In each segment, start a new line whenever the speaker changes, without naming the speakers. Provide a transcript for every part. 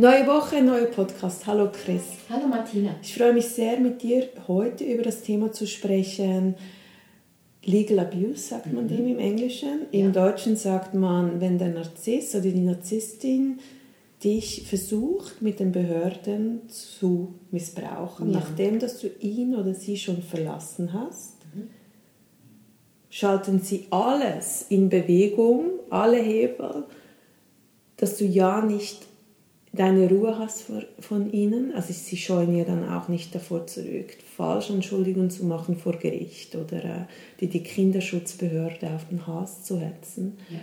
Neue Woche, neuer Podcast. Hallo Chris.
Hallo Martina.
Ich freue mich sehr, mit dir heute über das Thema zu sprechen. Legal Abuse sagt man mhm. dem im Englischen. Ja. Im Deutschen sagt man, wenn der Narzisst oder die Narzisstin dich versucht, mit den Behörden zu missbrauchen, ja. nachdem dass du ihn oder sie schon verlassen hast, mhm. schalten sie alles in Bewegung, alle Hebel, dass du ja nicht deine Ruhe hast von ihnen. Also sie scheuen ja dann auch nicht davor zurück, Falschanschuldigungen zu machen vor Gericht oder äh, die, die Kinderschutzbehörde auf den Hals zu hetzen. Ja.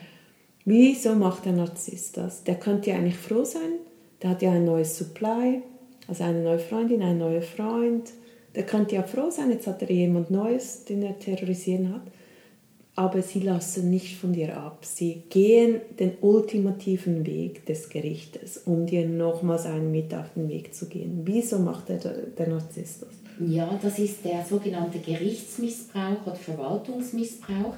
Wieso macht der Narzisst das? Der könnte ja eigentlich froh sein, der hat ja ein neues Supply, also eine neue Freundin, ein neuer Freund. Der könnte ja froh sein, jetzt hat er jemand Neues, den er terrorisieren hat aber sie lassen nicht von dir ab. Sie gehen den ultimativen Weg des Gerichtes, um dir nochmals einen mit auf den Weg zu gehen. Wieso macht der, der Narzisst das?
Ja, das ist der sogenannte Gerichtsmissbrauch oder Verwaltungsmissbrauch.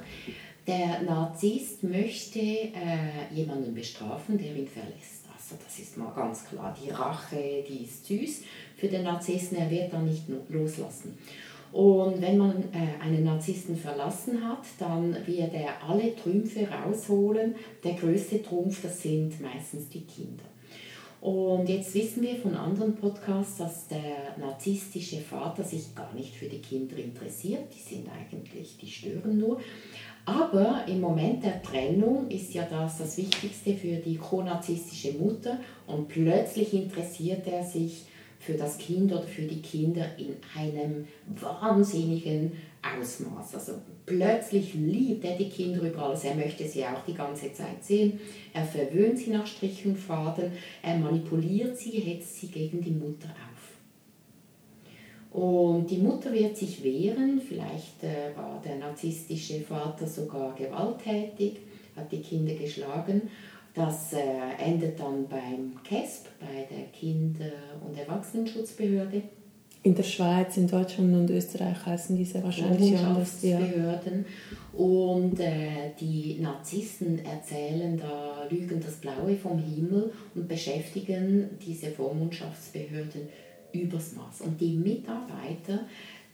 Der Narzisst möchte äh, jemanden bestrafen, der ihn verlässt. Also das ist mal ganz klar. Die Rache, die ist süß für den Narzissten, er wird da nicht loslassen. Und wenn man äh, einen Narzissten verlassen hat, dann wird er alle Trümpfe rausholen. Der größte Trumpf, das sind meistens die Kinder. Und jetzt wissen wir von anderen Podcasts, dass der narzisstische Vater sich gar nicht für die Kinder interessiert. Die sind eigentlich, die stören nur. Aber im Moment der Trennung ist ja das das Wichtigste für die konarzisstische Mutter und plötzlich interessiert er sich für das Kind oder für die Kinder in einem wahnsinnigen Ausmaß. Also plötzlich liebt er die Kinder über alles. Er möchte sie auch die ganze Zeit sehen. Er verwöhnt sie nach Strich und Faden. Er manipuliert sie, hetzt sie gegen die Mutter auf. Und die Mutter wird sich wehren. Vielleicht äh, war der narzisstische Vater sogar gewalttätig, hat die Kinder geschlagen. Das äh, endet dann beim KESP, bei der Kinder- und Erwachsenenschutzbehörde.
In der Schweiz, in Deutschland und Österreich heißen diese wahrscheinlich anders.
Ja. Behörden. Und äh, die Narzissten erzählen da, lügen das Blaue vom Himmel und beschäftigen diese Vormundschaftsbehörden übers Maß. Und die Mitarbeiter,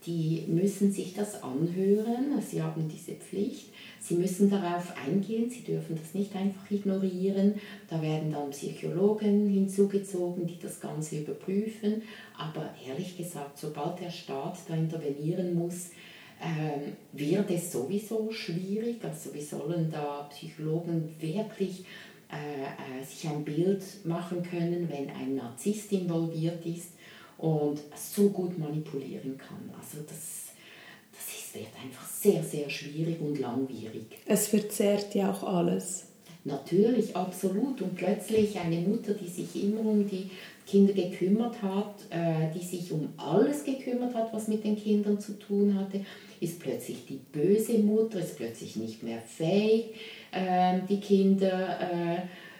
die müssen sich das anhören, sie haben diese Pflicht Sie müssen darauf eingehen, Sie dürfen das nicht einfach ignorieren. Da werden dann Psychologen hinzugezogen, die das Ganze überprüfen. Aber ehrlich gesagt, sobald der Staat da intervenieren muss, ähm, wird es sowieso schwierig. Also wie sollen da Psychologen wirklich äh, äh, sich ein Bild machen können, wenn ein Narzisst involviert ist und so gut manipulieren kann. Also das wird einfach sehr, sehr schwierig und langwierig.
Es verzerrt ja auch alles.
Natürlich, absolut. Und plötzlich eine Mutter, die sich immer um die Kinder gekümmert hat, äh, die sich um alles gekümmert hat, was mit den Kindern zu tun hatte, ist plötzlich die böse Mutter, ist plötzlich nicht mehr fähig, äh, die Kinder äh,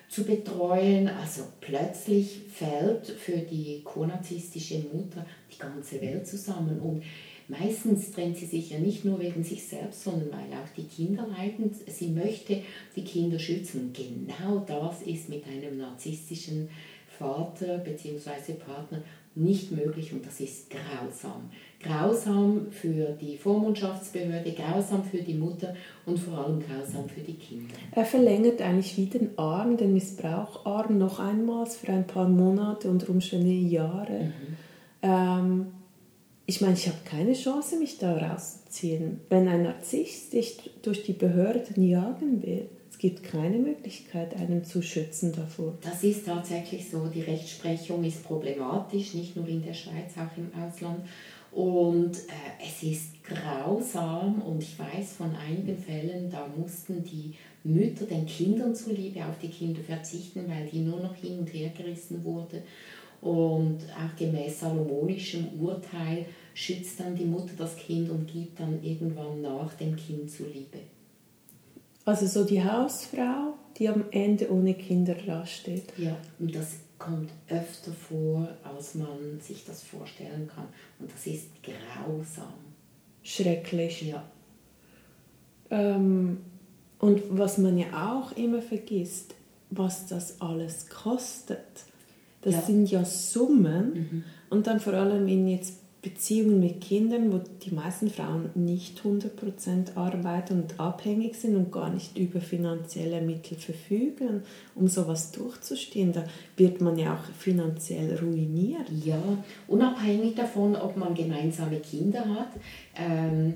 zu betreuen. Also plötzlich fällt für die konarzistische Mutter die ganze Welt zusammen. Und Meistens trennt sie sich ja nicht nur wegen sich selbst, sondern weil auch die Kinder leiden. Sie möchte die Kinder schützen. Und genau das ist mit einem narzisstischen Vater bzw. Partner nicht möglich und das ist grausam. Grausam für die Vormundschaftsbehörde, grausam für die Mutter und vor allem grausam für die Kinder.
Er verlängert eigentlich wie den Arm, den Missbraucharm noch einmal für ein paar Monate, unter Umständen Jahre. Mhm. Ähm, ich meine, ich habe keine Chance, mich da rauszuziehen. Wenn ein Narzisst dich durch die Behörden jagen will, gibt keine Möglichkeit, einen zu schützen davor.
Das ist tatsächlich so. Die Rechtsprechung ist problematisch, nicht nur in der Schweiz, auch im Ausland. Und äh, es ist grausam und ich weiß von einigen Fällen, da mussten die Mütter den Kindern zuliebe auf die Kinder verzichten, weil die nur noch hin und her gerissen wurden Und auch gemäß salomonischem Urteil schützt dann die Mutter das Kind und gibt dann irgendwann nach dem Kind zuliebe.
Also so die Hausfrau, die am Ende ohne Kinder dasteht.
Ja, und das kommt öfter vor, als man sich das vorstellen kann. Und das ist grausam.
Schrecklich.
Ja.
Ähm, und was man ja auch immer vergisst, was das alles kostet. Das
Ja.
sind ja Summen.
Mhm.
Und dann vor allem in jetzt Beziehungen mit Kindern, wo die meisten Frauen nicht 100% arbeiten und abhängig sind und gar nicht über finanzielle Mittel verfügen, um sowas durchzustehen. Da wird man ja auch finanziell ruiniert.
Ja, unabhängig davon, ob man gemeinsame Kinder hat, ähm,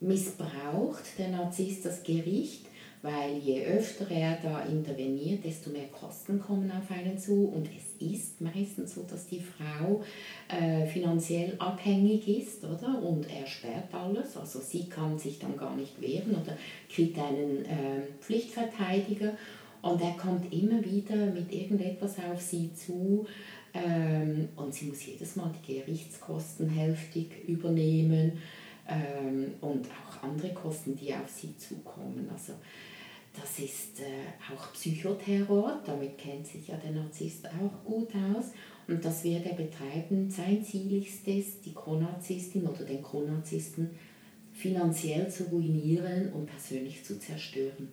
missbraucht der Narzisst das Gericht, weil je öfter er da interveniert, desto mehr Kosten kommen auf einen zu. Und es ist meistens so, dass die Frau äh, finanziell abhängig ist, oder? Und er sperrt alles. Also sie kann sich dann gar nicht wehren oder kriegt einen ähm, Pflichtverteidiger. Und er kommt immer wieder mit irgendetwas auf sie zu. Ähm, und sie muss jedes Mal die Gerichtskosten hälftig übernehmen ähm, und auch andere Kosten, die auf sie zukommen. Also das ist äh, auch Psychoterror, damit kennt sich ja der Narzisst auch gut aus. Und das wird er betreiben. Sein Ziel ist es, die Chronarzistin oder den Chronarzisten finanziell zu ruinieren und persönlich zu zerstören.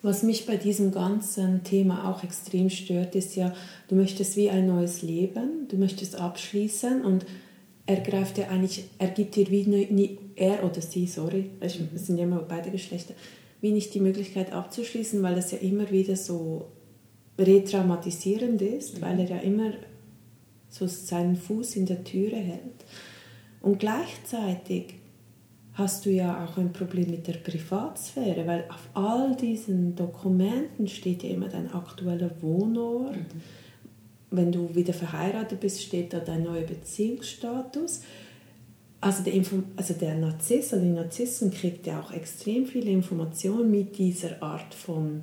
Was mich bei diesem ganzen Thema auch extrem stört, ist ja, du möchtest wie ein neues Leben, du möchtest abschließen und er greift ja eigentlich, er gibt dir wie er oder sie, sorry, es sind ja immer beide Geschlechter, wie nicht die Möglichkeit abzuschließen, weil das ja immer wieder so retraumatisierend ist, weil er ja immer so seinen Fuß in der Türe hält. Und gleichzeitig hast du ja auch ein Problem mit der Privatsphäre, weil auf all diesen Dokumenten steht ja immer dein aktueller Wohnort. Wenn du wieder verheiratet bist, steht da dein neuer Beziehungsstatus. Also der, Info also der Narzisst oder die Narzissten kriegt ja auch extrem viele Informationen mit dieser Art von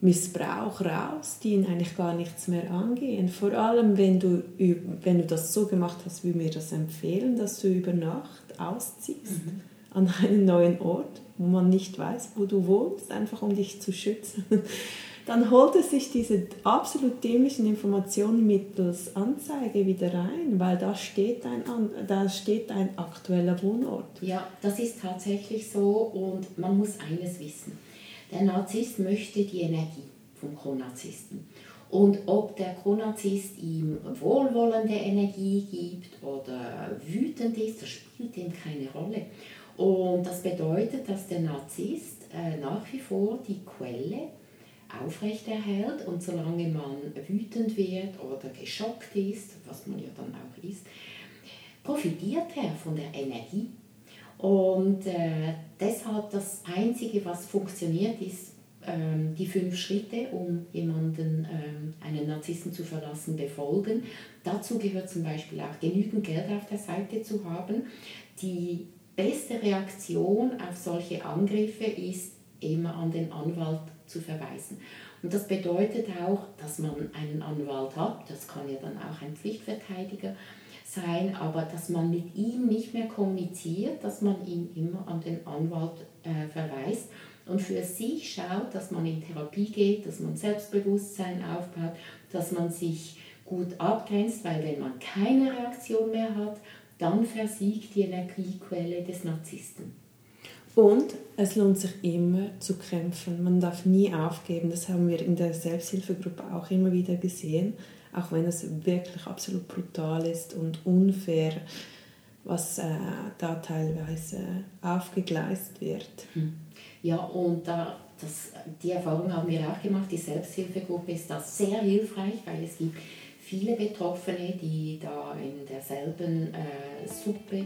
Missbrauch raus, die ihn eigentlich gar nichts mehr angehen. Vor allem, wenn du, wenn du das so gemacht hast, wie wir das empfehlen, dass du über Nacht ausziehst an einen neuen Ort, wo man nicht weiß, wo du wohnst, einfach um dich zu schützen. Dann holt er sich diese absolut dämlichen Informationen mittels Anzeige wieder rein, weil da steht ein, da steht ein aktueller Wohnort.
Ja, das ist tatsächlich so und man muss eines wissen. Der Narzisst möchte die Energie vom Chronarzisten. Und ob der Chronarzist ihm wohlwollende Energie gibt oder wütend ist, das spielt ihm keine Rolle. Und das bedeutet, dass der Narzisst äh, nach wie vor die Quelle aufrechterhält und solange man wütend wird oder geschockt ist, was man ja dann auch ist, profitiert er von der Energie. Und äh, deshalb das Einzige, was funktioniert, ist ähm, die fünf Schritte, um jemanden, ähm, einen Narzissten zu verlassen, befolgen. Dazu gehört zum Beispiel auch genügend Geld auf der Seite zu haben. Die beste Reaktion auf solche Angriffe ist immer an den Anwalt zu verweisen. Und das bedeutet auch, dass man einen Anwalt hat, das kann ja dann auch ein Pflichtverteidiger sein, aber dass man mit ihm nicht mehr kommuniziert, dass man ihn immer an den Anwalt äh, verweist und für sich schaut, dass man in Therapie geht, dass man Selbstbewusstsein aufbaut, dass man sich gut abgrenzt, weil wenn man keine Reaktion mehr hat, dann versiegt die Energiequelle des Narzissten.
Und es lohnt sich immer zu kämpfen. Man darf nie aufgeben. Das haben wir in der Selbsthilfegruppe auch immer wieder gesehen, auch wenn es wirklich absolut brutal ist und unfair, was äh, da teilweise aufgegleist wird.
Ja, und da, das, die Erfahrung haben wir auch gemacht. Die Selbsthilfegruppe ist da sehr hilfreich, weil es gibt viele Betroffene, die da in derselben äh, Suppe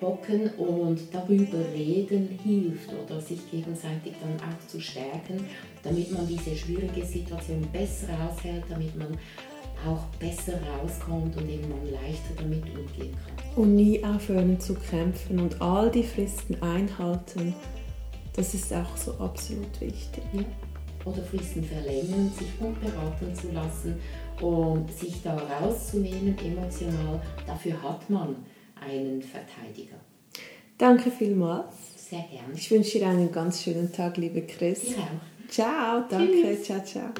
hocken und darüber reden hilft oder sich gegenseitig dann auch zu stärken, damit man diese schwierige Situation besser aushält, damit man auch besser rauskommt und eben man leichter damit umgehen kann.
Und nie aufhören zu kämpfen und all die Fristen einhalten. Das ist auch so absolut wichtig.
Ja. oder Fristen verlängern, sich gut beraten zu lassen und sich da rauszunehmen emotional. Dafür hat man einen Verteidiger.
Danke vielmals.
Sehr gerne.
Ich wünsche dir einen ganz schönen Tag, liebe Chris.
Dir auch.
Ciao, danke. Tschüss. Ciao, ciao.